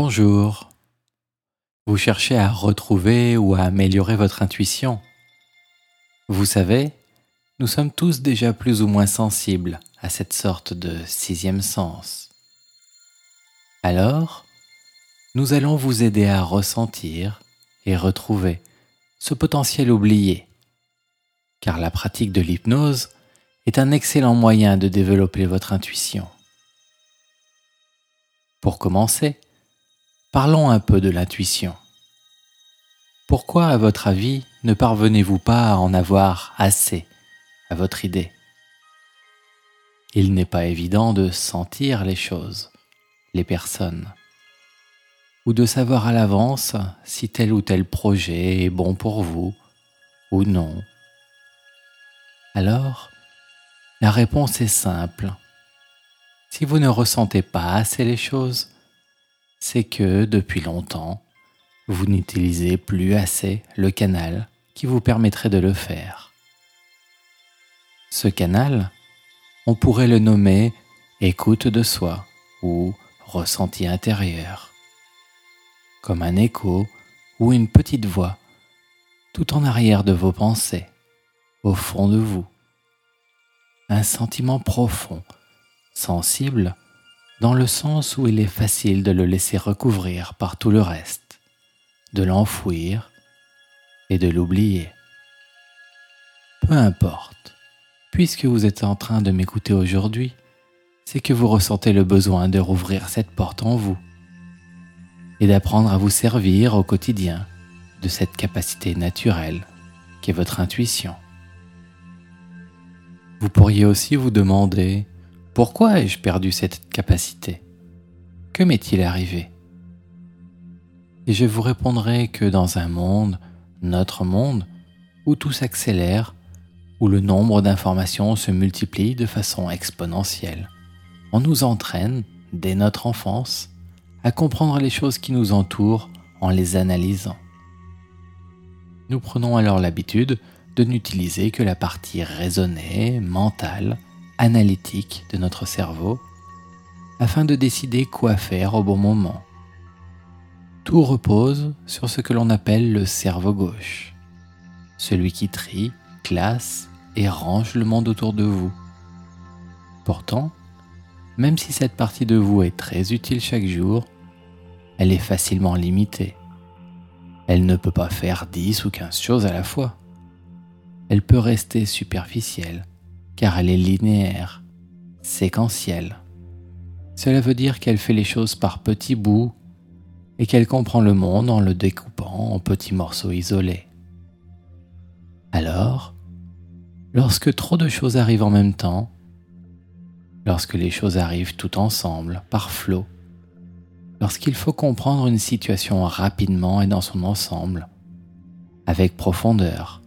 Bonjour. Vous cherchez à retrouver ou à améliorer votre intuition. Vous savez, nous sommes tous déjà plus ou moins sensibles à cette sorte de sixième sens. Alors, nous allons vous aider à ressentir et retrouver ce potentiel oublié, car la pratique de l'hypnose est un excellent moyen de développer votre intuition. Pour commencer, parlons un peu de l'intuition. Pourquoi, à votre avis, ne parvenez-vous pas à en avoir assez à votre idée? Il n'est pas évident de sentir les choses, les personnes, ou de savoir à l'avance si tel ou tel projet est bon pour vous ou non. Alors, la réponse est simple si vous ne ressentez pas assez les choses, c'est que depuis longtemps, vous n'utilisez plus assez le canal qui vous permettrait de le faire. Ce canal, on pourrait le nommer écoute de soi ou ressenti intérieur, comme un écho ou une petite voix tout en arrière de vos pensées, au fond de vous. Un sentiment profond sensible dans le sens où il est facile de le laisser recouvrir par tout le reste, de l'enfouir et de l'oublier. Peu importe, puisque vous êtes en train de m'écouter aujourd'hui, c'est que vous ressentez le besoin de rouvrir cette porte en vous et d'apprendre à vous servir au quotidien de cette capacité naturelle qu'est votre intuition. Vous pourriez aussi vous demander pourquoi ai-je perdu cette capacité? Que m'est-il arrivé? Et je vous répondrai que dans un monde, notre monde, où tout s'accélère, où le nombre d'informations se multiplie de façon exponentielle, on nous entraîne, dès notre enfance, à comprendre les choses qui nous entourent en les analysant. Nous prenons alors l'habitude de n'utiliser que la partie raisonnée, mentale, analytique de notre cerveau afin de décider quoi faire au bon moment. Tout repose sur ce que l'on appelle le cerveau gauche, celui qui trie, classe et range le monde autour de vous. Pourtant, même si cette partie de vous est très utile chaque jour, elle est facilement limitée. Elle ne peut pas faire 10 ou 15 choses à la fois. Elle peut rester superficielle car elle est linéaire, séquentielle. Cela veut dire qu'elle fait les choses par petits bouts et qu'elle comprend le monde en le découpant en petits morceaux isolés. Alors, lorsque trop de choses arrivent en même temps, lorsque les choses arrivent tout ensemble, par flot, lorsqu'il faut comprendre une situation rapidement et dans son ensemble, avec profondeur,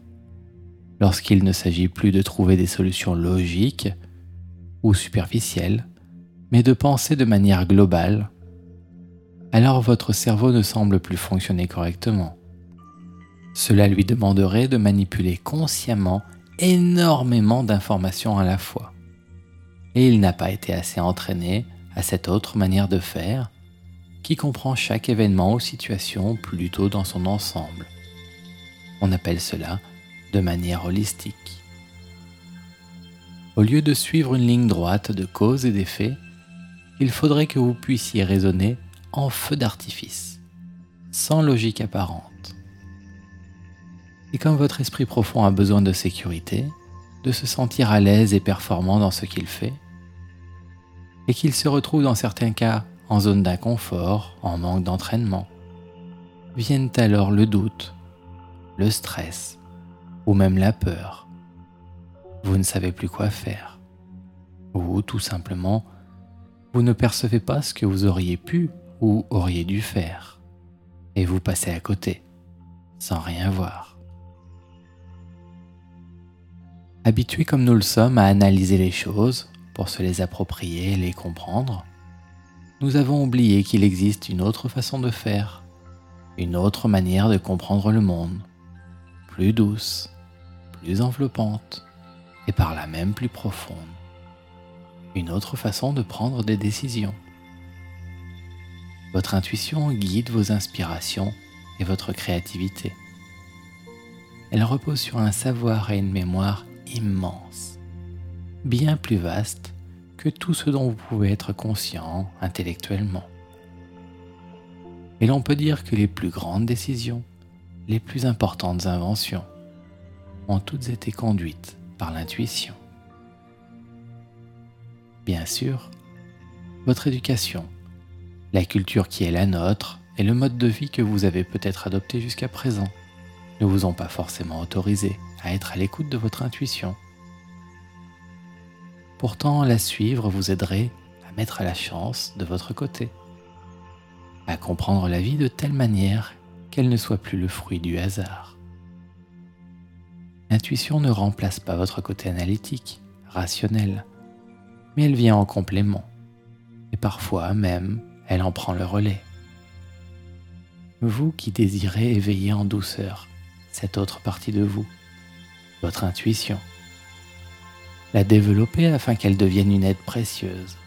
lorsqu'il ne s'agit plus de trouver des solutions logiques ou superficielles, mais de penser de manière globale, alors votre cerveau ne semble plus fonctionner correctement. Cela lui demanderait de manipuler consciemment énormément d'informations à la fois. Et il n'a pas été assez entraîné à cette autre manière de faire qui comprend chaque événement ou situation plutôt dans son ensemble. On appelle cela de manière holistique. Au lieu de suivre une ligne droite de cause et d'effet, il faudrait que vous puissiez raisonner en feu d'artifice, sans logique apparente. Et comme votre esprit profond a besoin de sécurité, de se sentir à l'aise et performant dans ce qu'il fait, et qu'il se retrouve dans certains cas en zone d'inconfort, en manque d'entraînement, viennent alors le doute, le stress, ou même la peur. Vous ne savez plus quoi faire. Ou tout simplement, vous ne percevez pas ce que vous auriez pu ou auriez dû faire. Et vous passez à côté, sans rien voir. Habitués comme nous le sommes à analyser les choses pour se les approprier et les comprendre, nous avons oublié qu'il existe une autre façon de faire, une autre manière de comprendre le monde, plus douce, plus enveloppante et par là même plus profonde. Une autre façon de prendre des décisions. Votre intuition guide vos inspirations et votre créativité. Elle repose sur un savoir et une mémoire immenses, bien plus vastes que tout ce dont vous pouvez être conscient intellectuellement. Et l'on peut dire que les plus grandes décisions, les plus importantes inventions, ont toutes été conduites par l'intuition. Bien sûr, votre éducation, la culture qui est la nôtre et le mode de vie que vous avez peut-être adopté jusqu'à présent ne vous ont pas forcément autorisé à être à l'écoute de votre intuition. Pourtant, la suivre vous aiderait à mettre la chance de votre côté, à comprendre la vie de telle manière qu'elle ne soit plus le fruit du hasard. L'intuition ne remplace pas votre côté analytique, rationnel, mais elle vient en complément, et parfois même elle en prend le relais. Vous qui désirez éveiller en douceur cette autre partie de vous, votre intuition, la développer afin qu'elle devienne une aide précieuse.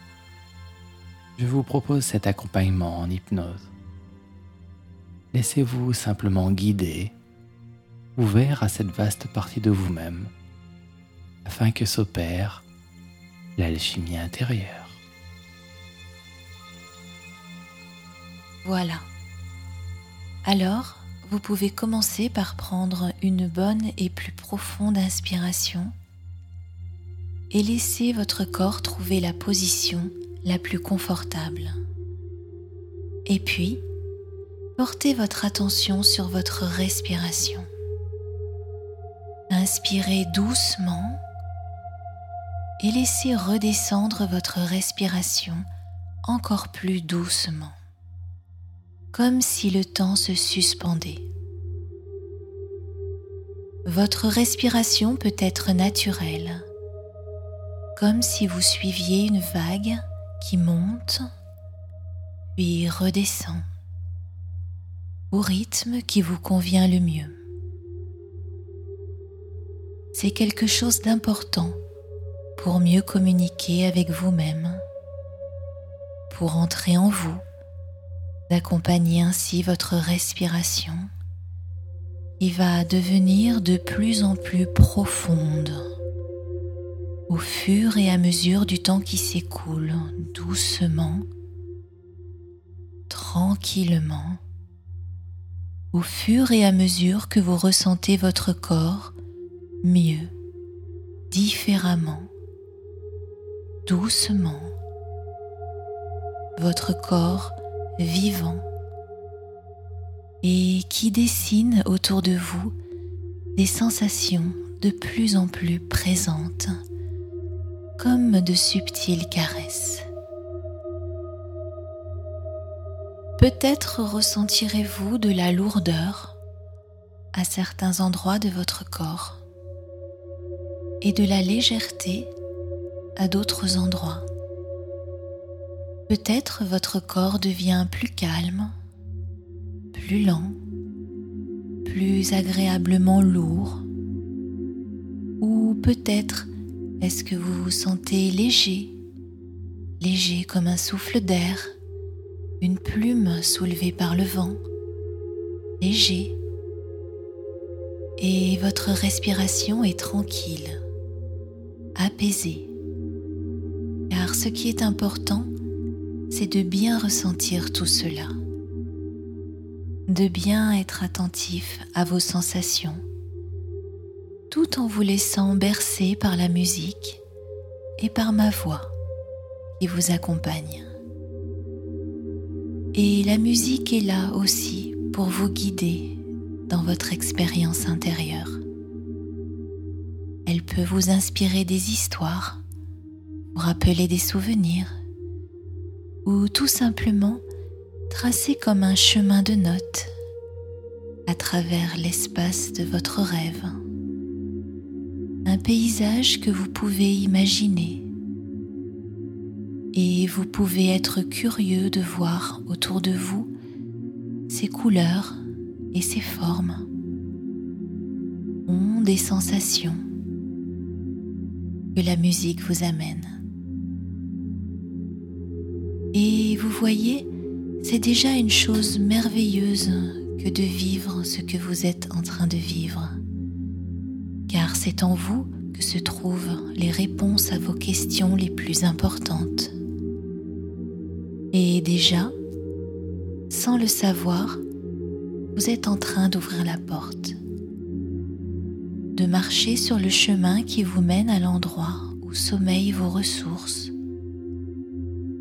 Je vous propose cet accompagnement en hypnose. Laissez-vous simplement guider, ouvert à cette vaste partie de vous-même, afin que s'opère l'alchimie intérieure. Voilà. Alors, vous pouvez commencer par prendre une bonne et plus profonde inspiration et laisser votre corps trouver la position la plus confortable. Et puis, portez votre attention sur votre respiration. Inspirez doucement et laissez redescendre votre respiration encore plus doucement comme si le temps se suspendait. Votre respiration peut être naturelle, comme si vous suiviez une vague qui monte puis redescend au rythme qui vous convient le mieux. C'est quelque chose d'important pour mieux communiquer avec vous-même, pour entrer en vous d'accompagner ainsi votre respiration qui va devenir de plus en plus profonde au fur et à mesure du temps qui s'écoule doucement, tranquillement, au fur et à mesure que vous ressentez votre corps mieux, différemment, doucement, votre corps vivant et qui dessine autour de vous des sensations de plus en plus présentes, comme de subtiles caresses. Peut-être ressentirez-vous de la lourdeur à certains endroits de votre corps et de la légèreté à d'autres endroits. Peut-être votre corps devient plus calme, plus lent, plus agréablement lourd. Ou peut-être est-ce que vous vous sentez léger, léger comme un souffle d'air, une plume soulevée par le vent, léger. Et votre respiration est tranquille, apaisée. Car ce qui est important, c'est de bien ressentir tout cela, de bien être attentif à vos sensations, tout en vous laissant bercer par la musique et par ma voix qui vous accompagne. Et la musique est là aussi pour vous guider dans votre expérience intérieure. Elle peut vous inspirer des histoires, vous rappeler des souvenirs, ou tout simplement tracer comme un chemin de notes à travers l'espace de votre rêve. Un paysage que vous pouvez imaginer et vous pouvez être curieux de voir autour de vous ces couleurs et ces formes, ont des sensations que la musique vous amène. Et vous voyez, c'est déjà une chose merveilleuse que de vivre ce que vous êtes en train de vivre, car c'est en vous que se trouvent les réponses à vos questions les plus importantes. Et déjà, sans le savoir, vous êtes en train d'ouvrir la porte, de marcher sur le chemin qui vous mène à l'endroit où sommeillent vos ressources,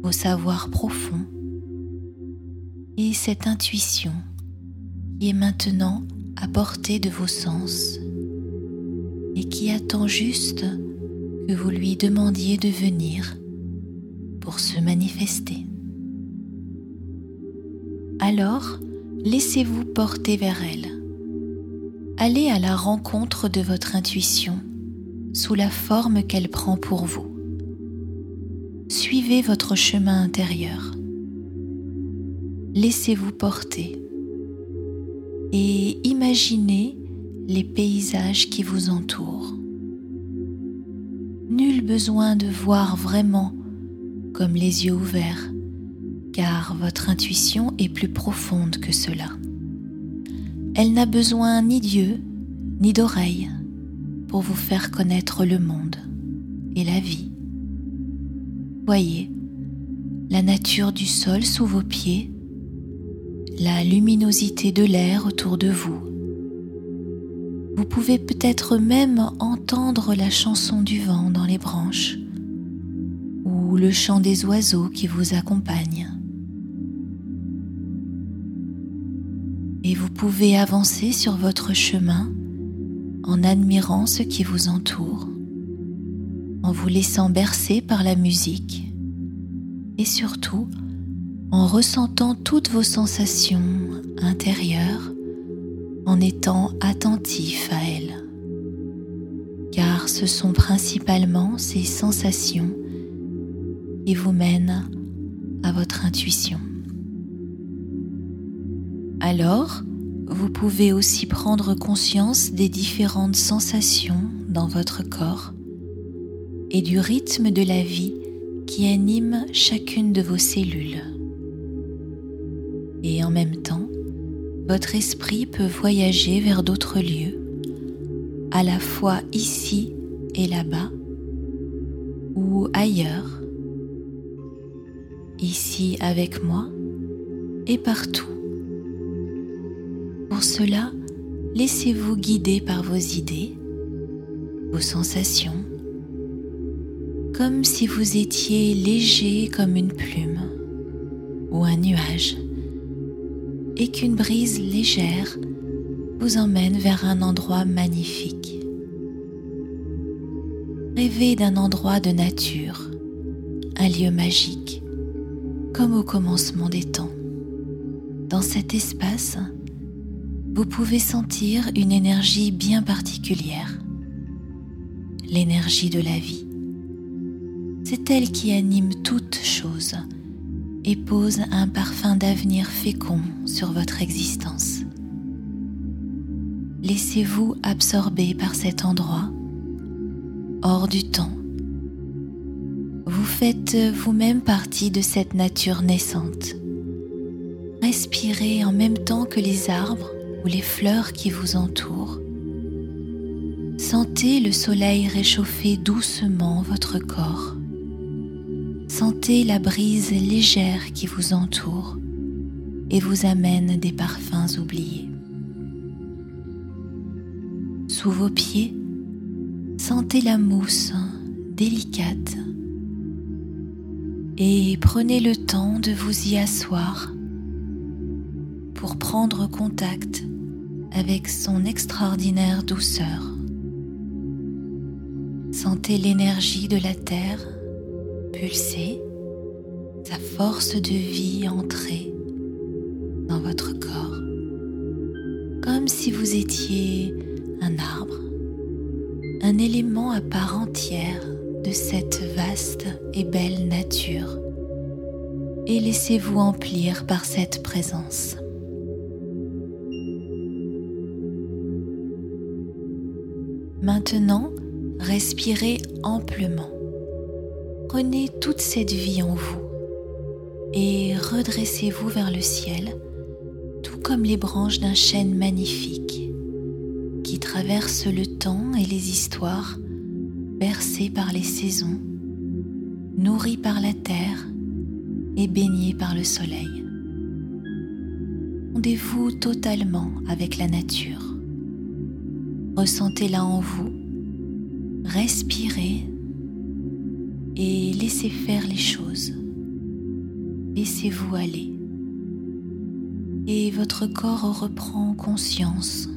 vos savoirs profonds et cette intuition qui est maintenant à portée de vos sens et qui attend juste que vous lui demandiez de venir pour se manifester. Alors, laissez-vous porter vers elle. Allez à la rencontre de votre intuition sous la forme qu'elle prend pour vous. Suivez votre chemin intérieur. Laissez-vous porter et imaginez les paysages qui vous entourent. Nul besoin de voir vraiment comme les yeux ouverts car votre intuition est plus profonde que cela. Elle n'a besoin ni d'yeux ni d'oreilles pour vous faire connaître le monde et la vie. Voyez la nature du sol sous vos pieds, la luminosité de l'air autour de vous. Vous pouvez peut-être même entendre la chanson du vent dans les branches ou le chant des oiseaux qui vous accompagnent. Et vous pouvez avancer sur votre chemin en admirant ce qui vous entoure, en vous laissant bercer par la musique et surtout en ressentant toutes vos sensations intérieures en étant attentif à elles. Car ce sont principalement ces sensations qui vous mènent à votre intuition. Alors, vous pouvez aussi prendre conscience des différentes sensations dans votre corps et du rythme de la vie qui anime chacune de vos cellules. Et en même temps, votre esprit peut voyager vers d'autres lieux, à la fois ici et là-bas, ou ailleurs, ici avec moi et partout. Pour cela, laissez-vous guider par vos idées, vos sensations, comme si vous étiez léger comme une plume ou un nuage, et qu'une brise légère vous emmène vers un endroit magnifique. Rêvez d'un endroit de nature, un lieu magique, comme au commencement des temps. Dans cet espace, vous pouvez sentir une énergie bien particulière, l'énergie de la vie. C'est elle qui anime toute chose et pose un parfum d'avenir fécond sur votre existence. Laissez-vous absorber par cet endroit, hors du temps. Vous faites vous-même partie de cette nature naissante. Respirez en même temps que les arbres ou les fleurs qui vous entourent. Sentez le soleil réchauffer doucement votre corps. Sentez la brise légère qui vous entoure et vous amène des parfums oubliés. Sous vos pieds, sentez la mousse délicate et prenez le temps de vous y asseoir pour prendre contact avec son extraordinaire douceur. Sentez l'énergie de la terre pulser, sa force de vie entrer dans votre corps, comme si vous étiez un arbre, un élément à part entière de cette vaste et belle nature, et laissez-vous emplir par cette présence. Maintenant, respirez amplement. Prenez toute cette vie en vous et redressez-vous vers le ciel, tout comme les branches d'un chêne magnifique qui traverse le temps et les histoires, bercé par les saisons, nourri par la terre et baigné par le soleil. Fondez-vous totalement avec la nature. Ressentez-la en vous, respirez et laissez faire les choses. Laissez-vous aller. Et votre corps reprend conscience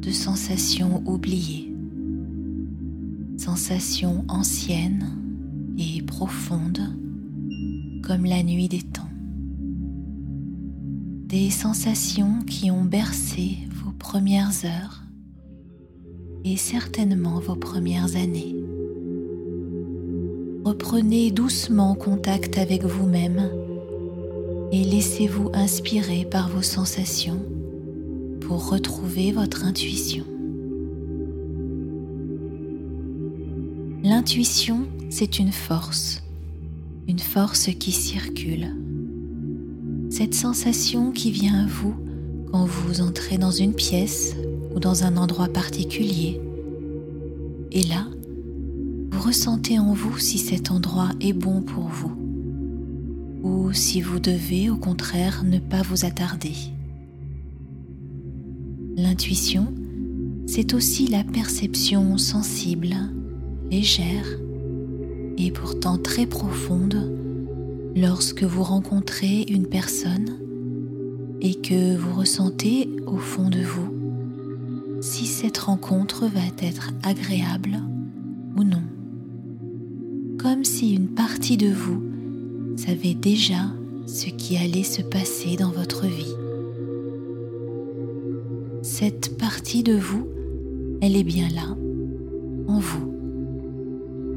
de sensations oubliées, sensations anciennes et profondes comme la nuit des temps. Des sensations qui ont bercé vos premières heures et certainement vos premières années. Reprenez doucement contact avec vous-même et laissez-vous inspirer par vos sensations pour retrouver votre intuition. L'intuition, c'est une force, une force qui circule. Cette sensation qui vient à vous quand vous entrez dans une pièce ou dans un endroit particulier. Et là, vous ressentez en vous si cet endroit est bon pour vous ou si vous devez au contraire ne pas vous attarder. L'intuition, c'est aussi la perception sensible, légère et pourtant très profonde lorsque vous rencontrez une personne et que vous ressentez au fond de vous si cette rencontre va être agréable ou non. Comme si une partie de vous savait déjà ce qui allait se passer dans votre vie cette partie de vous, elle est bien là, en vous.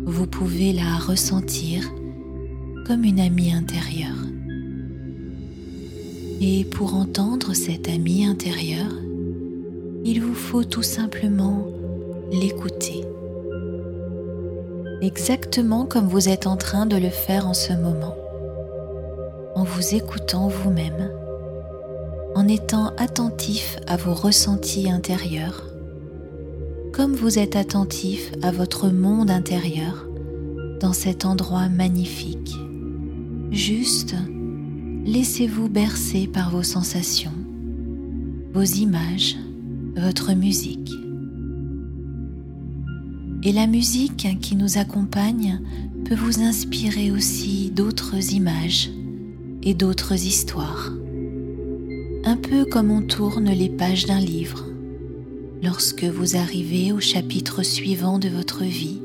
Vous pouvez la ressentir comme une amie intérieure. Et pour entendre cette amie intérieure, il vous faut tout simplement l'écouter. Exactement comme vous êtes en train de le faire en ce moment, en vous écoutant vous-même en étant attentif à vos ressentis intérieurs, comme vous êtes attentif à votre monde intérieur dans cet endroit magnifique. Juste, laissez-vous bercer par vos sensations, vos images, votre musique. Et la musique qui nous accompagne peut vous inspirer aussi d'autres images et d'autres histoires un peu comme on tourne les pages d'un livre lorsque vous arrivez au chapitre suivant de votre vie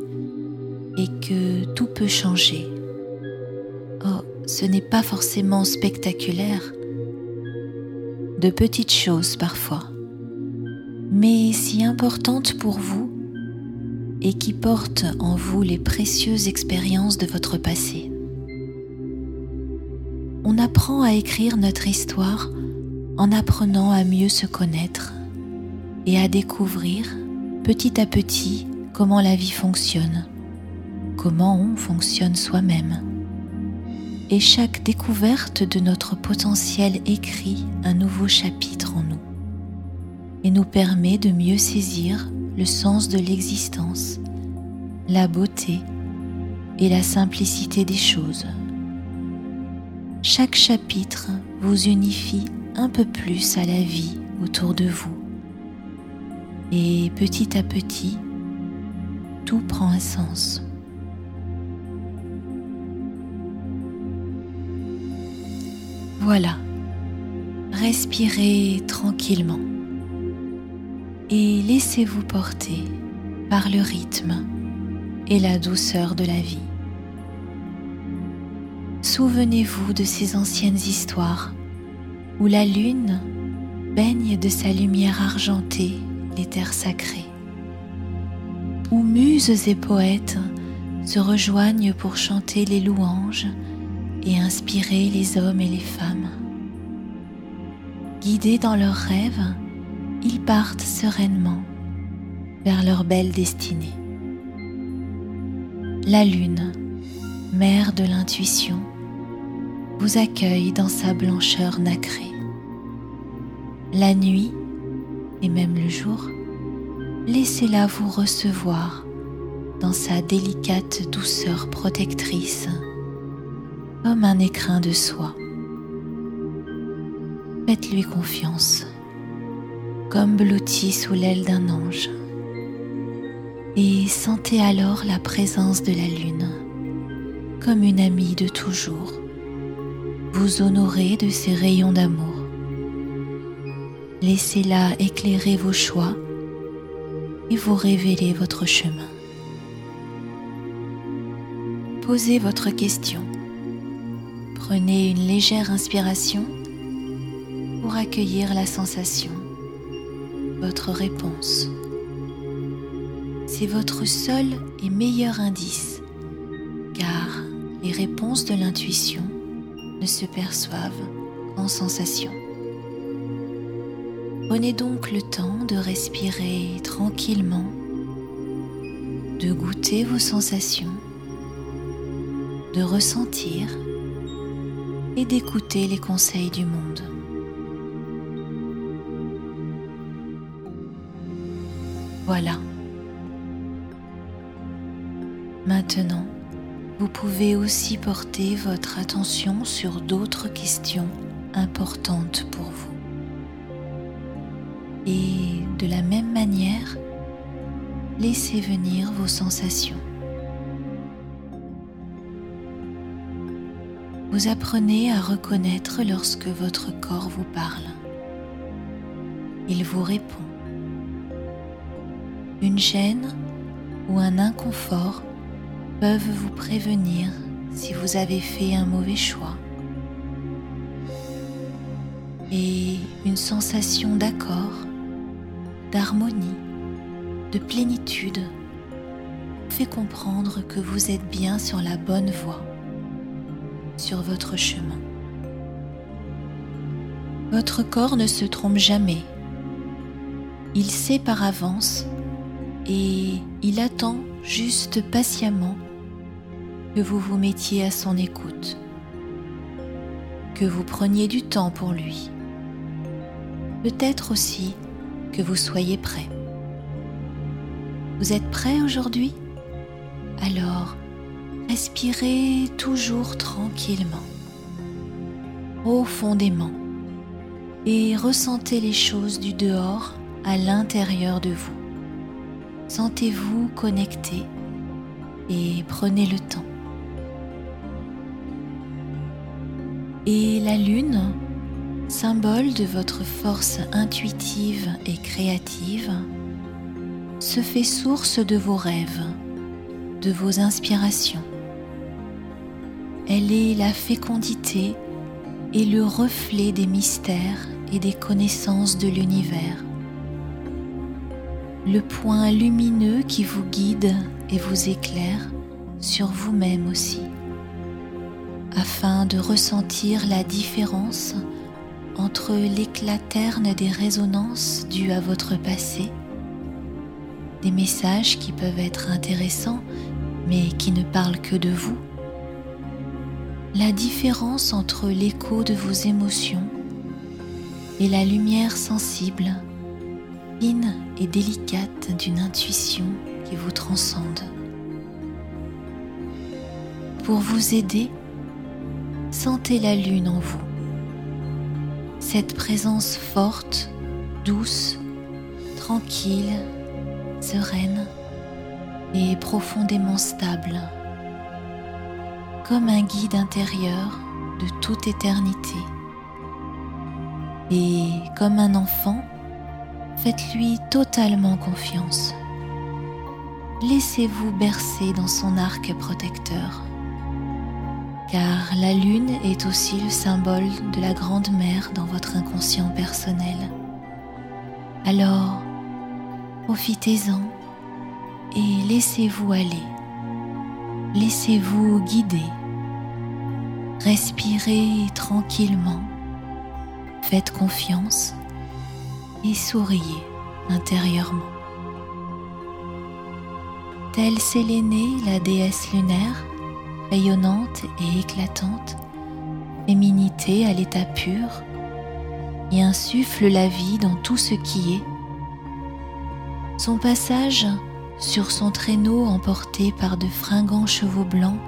et que tout peut changer. Oh, ce n'est pas forcément spectaculaire, de petites choses parfois, mais si importantes pour vous et qui portent en vous les précieuses expériences de votre passé. On apprend à écrire notre histoire en apprenant à mieux se connaître et à découvrir petit à petit comment la vie fonctionne, comment on fonctionne soi-même. Et chaque découverte de notre potentiel écrit un nouveau chapitre en nous et nous permet de mieux saisir le sens de l'existence, la beauté et la simplicité des choses. Chaque chapitre vous unifie un peu plus à la vie autour de vous. Et petit à petit, tout prend un sens. Voilà, respirez tranquillement et laissez-vous porter par le rythme et la douceur de la vie. Souvenez-vous de ces anciennes histoires où la lune baigne de sa lumière argentée les terres sacrées, où muses et poètes se rejoignent pour chanter les louanges et inspirer les hommes et les femmes. Guidés dans leurs rêves, ils partent sereinement vers leur belle destinée. La lune, mère de l'intuition, vous accueille dans sa blancheur nacrée. La nuit et même le jour, laissez-la vous recevoir dans sa délicate douceur protectrice, comme un écrin de soie. Faites-lui confiance, comme blotti sous l'aile d'un ange, et sentez alors la présence de la lune, comme une amie de toujours. Vous honorez de ses rayons d'amour. Laissez-la éclairer vos choix et vous révéler votre chemin. Posez votre question. Prenez une légère inspiration pour accueillir la sensation, votre réponse. C'est votre seul et meilleur indice, car les réponses de l'intuition ne se perçoivent qu'en sensation. Prenez donc le temps de respirer tranquillement, de goûter vos sensations de ressentir et d'écouter les conseils du monde. Voilà. Maintenant, vous pouvez aussi porter votre attention sur d'autres questions importantes pour vous. Et de la même manière, laissez venir vos sensations. vous apprenez à reconnaître lorsque votre corps vous parle. Il vous répond. Une gêne ou un inconfort peuvent vous prévenir si vous avez fait un mauvais choix. Et une sensation d'accord, d'harmonie, de plénitude fait comprendre que vous êtes bien sur la bonne voie sur votre chemin. Votre corps ne se trompe jamais. Il sait par avance et il attend juste patiemment que vous vous mettiez à son écoute, que vous preniez du temps pour lui. Peut-être aussi que vous soyez prêt. Vous êtes prêt aujourd'hui? Alors, Respirez toujours tranquillement, profondément, et ressentez les choses du dehors à l'intérieur de vous. Sentez-vous connecté et prenez le temps. Et la lune, symbole de votre force intuitive et créative, se fait source de vos rêves, de vos inspirations elle est la fécondité et le reflet des mystères et des connaissances de l'univers. Le point lumineux qui vous guide et vous éclaire sur vous-même aussi, afin de ressentir la différence entre l'éclat terne des résonances dues à votre passé, des messages qui peuvent être intéressants mais qui ne parlent que de vous, la différence entre l'écho de vos émotions et la lumière sensible, et délicate d'une intuition qui vous transcende. Pour vous aider, sentez la lune en vous, cette présence forte, douce, tranquille, sereine et profondément stable comme un guide intérieur de toute éternité. Et comme un enfant, faites-lui totalement confiance. Laissez-vous bercer dans son arc protecteur. Car la lune est aussi le symbole de la grande mère dans votre inconscient personnel. Alors, profitez-en et laissez-vous aller. Laissez-vous guider Respirez tranquillement, faites confiance et souriez intérieurement. Telle Sélénée, la déesse lunaire, rayonnante et éclatante, féminité à l'état pur et insuffle la vie dans tout ce qui est. Son passage sur son traîneau emporté par de fringants chevaux blancs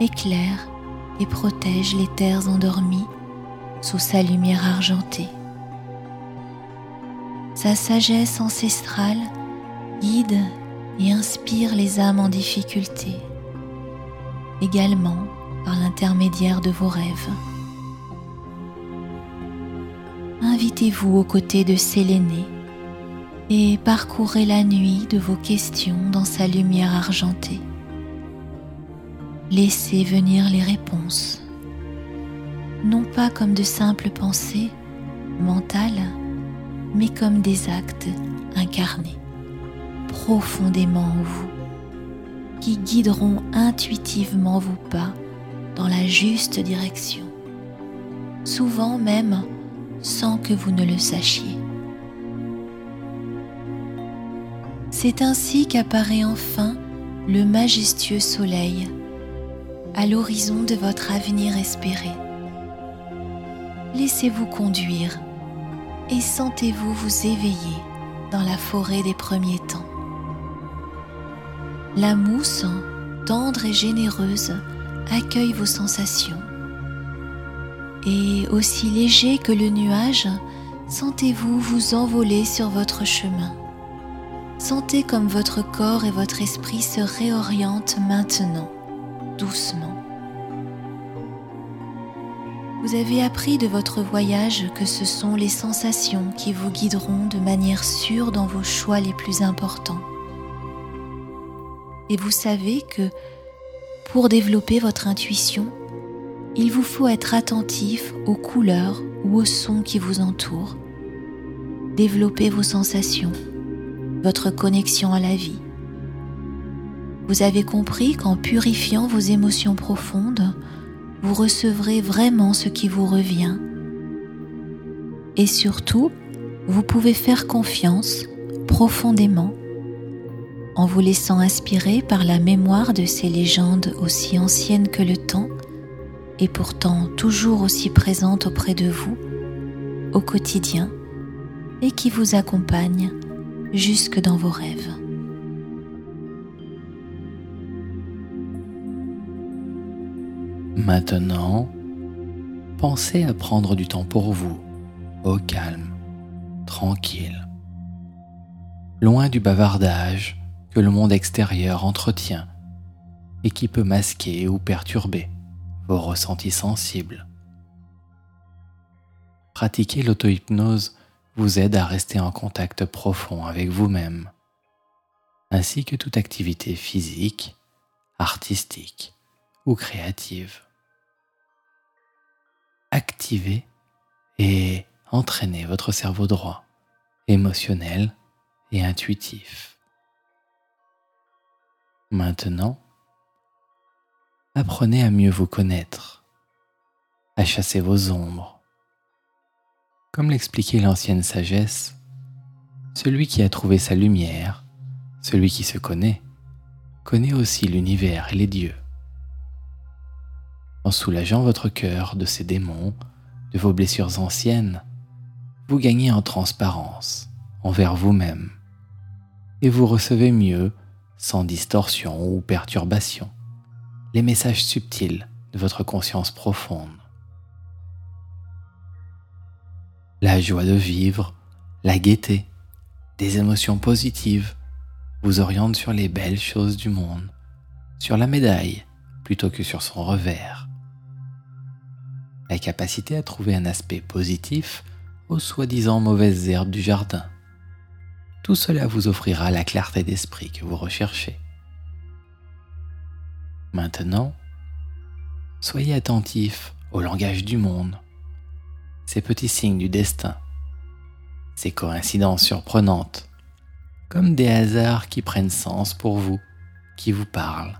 éclaire et protège les terres endormies sous sa lumière argentée. Sa sagesse ancestrale guide et inspire les âmes en difficulté, également par l'intermédiaire de vos rêves. Invitez-vous aux côtés de Sélénée et parcourez la nuit de vos questions dans sa lumière argentée. Laissez venir les réponses, non pas comme de simples pensées mentales, mais comme des actes incarnés profondément en vous, qui guideront intuitivement vos pas dans la juste direction, souvent même sans que vous ne le sachiez. C'est ainsi qu'apparaît enfin le majestueux soleil à l'horizon de votre avenir espéré. Laissez-vous conduire et sentez-vous vous éveiller dans la forêt des premiers temps. La mousse, tendre et généreuse, accueille vos sensations. Et aussi léger que le nuage, sentez-vous vous envoler sur votre chemin. Sentez comme votre corps et votre esprit se réorientent maintenant, doucement. Vous avez appris de votre voyage que ce sont les sensations qui vous guideront de manière sûre dans vos choix les plus importants. Et vous savez que pour développer votre intuition, il vous faut être attentif aux couleurs ou aux sons qui vous entourent. Développer vos sensations, votre connexion à la vie. Vous avez compris qu'en purifiant vos émotions profondes, vous recevrez vraiment ce qui vous revient. Et surtout, vous pouvez faire confiance profondément en vous laissant inspirer par la mémoire de ces légendes aussi anciennes que le temps et pourtant toujours aussi présentes auprès de vous au quotidien et qui vous accompagnent jusque dans vos rêves. Maintenant, pensez à prendre du temps pour vous, au calme, tranquille, loin du bavardage que le monde extérieur entretient et qui peut masquer ou perturber vos ressentis sensibles. Pratiquer l'auto-hypnose vous aide à rester en contact profond avec vous-même, ainsi que toute activité physique, artistique ou créative activez et entraînez votre cerveau droit, émotionnel et intuitif. Maintenant, apprenez à mieux vous connaître, à chasser vos ombres. Comme l'expliquait l'ancienne sagesse, celui qui a trouvé sa lumière, celui qui se connaît, connaît aussi l'univers et les dieux en soulageant votre cœur de ses démons, de vos blessures anciennes, vous gagnez en transparence envers vous-même. Et vous recevez mieux, sans distorsion ou perturbation, les messages subtils de votre conscience profonde. La joie de vivre, la gaieté, des émotions positives vous orientent sur les belles choses du monde, sur la médaille plutôt que sur son revers la capacité à trouver un aspect positif aux soi-disant mauvaises herbes du jardin. Tout cela vous offrira la clarté d'esprit que vous recherchez. Maintenant, soyez attentif au langage du monde, ces petits signes du destin, ces coïncidences surprenantes, comme des hasards qui prennent sens pour vous, qui vous parlent.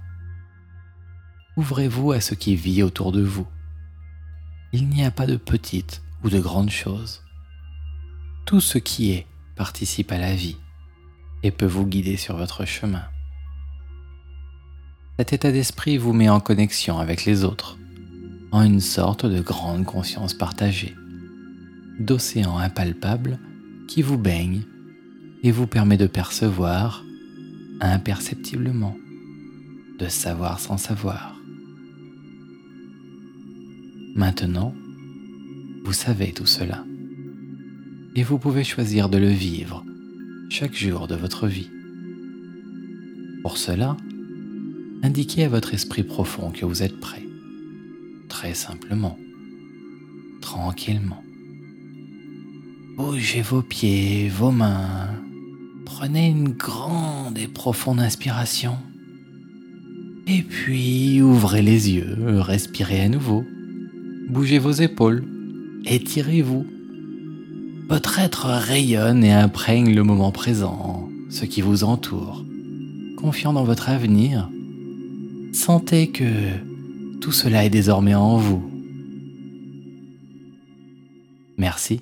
Ouvrez-vous à ce qui vit autour de vous il n'y a pas de petites ou de grandes choses. Tout ce qui est participe à la vie et peut vous guider sur votre chemin. Cet état d'esprit vous met en connexion avec les autres, en une sorte de grande conscience partagée, d'océan impalpable qui vous baigne et vous permet de percevoir imperceptiblement, de savoir sans savoir. Maintenant, vous savez tout cela. Et vous pouvez choisir de le vivre chaque jour de votre vie. Pour cela, indiquez à votre esprit profond que vous êtes prêt, très simplement, tranquillement. Bougez vos pieds, vos mains, prenez une grande et profonde inspiration, et puis ouvrez les yeux, respirez à nouveau, bougez vos épaules, étirez-vous votre être rayonne et imprègne le moment présent, ce qui vous entoure. Confiant dans votre avenir, sentez que tout cela est désormais en vous. Merci